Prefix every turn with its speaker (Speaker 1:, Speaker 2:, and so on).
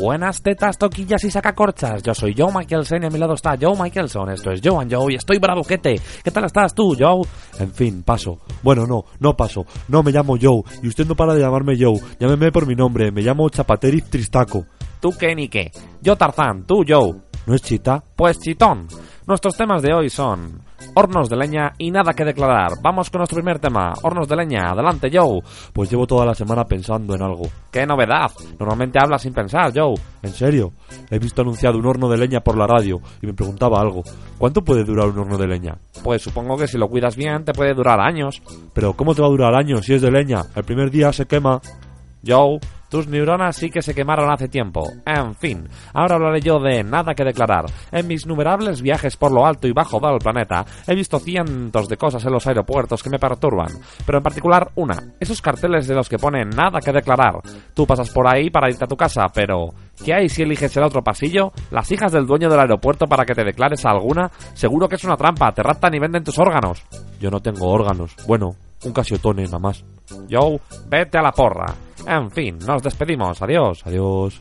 Speaker 1: Buenas tetas, toquillas y sacacorchas. Yo soy Joe Michaelson y a mi lado está Joe Michaelson. Esto es Joe and Joe y estoy bravuquete. ¿Qué tal estás tú, Joe?
Speaker 2: En fin, paso. Bueno, no, no paso. No me llamo Joe y usted no para de llamarme Joe. Llámeme por mi nombre. Me llamo Chapateriz Tristaco.
Speaker 1: ¿Tú qué ni qué? Yo Tarzán, tú Joe.
Speaker 2: ¿No es chita?
Speaker 1: Pues chitón. Nuestros temas de hoy son hornos de leña y nada que declarar. Vamos con nuestro primer tema, hornos de leña. Adelante, Joe.
Speaker 2: Pues llevo toda la semana pensando en algo.
Speaker 1: ¡Qué novedad! Normalmente hablas sin pensar, Joe.
Speaker 2: ¿En serio? He visto anunciado un horno de leña por la radio y me preguntaba algo. ¿Cuánto puede durar un horno de leña?
Speaker 1: Pues supongo que si lo cuidas bien te puede durar años.
Speaker 2: Pero ¿cómo te va a durar años si es de leña? El primer día se quema.
Speaker 1: Joe, tus neuronas sí que se quemaron hace tiempo. En fin, ahora hablaré yo de nada que declarar. En mis numerables viajes por lo alto y bajo del planeta, he visto cientos de cosas en los aeropuertos que me perturban, pero en particular una, esos carteles de los que ponen nada que declarar. Tú pasas por ahí para irte a tu casa, pero ¿qué hay si eliges el otro pasillo? Las hijas del dueño del aeropuerto para que te declares alguna, seguro que es una trampa, te raptan y venden tus órganos.
Speaker 2: Yo no tengo órganos. Bueno, un casiotone nada más.
Speaker 1: Joe, vete a la porra. En fin, nos despedimos. Adiós.
Speaker 2: Adiós.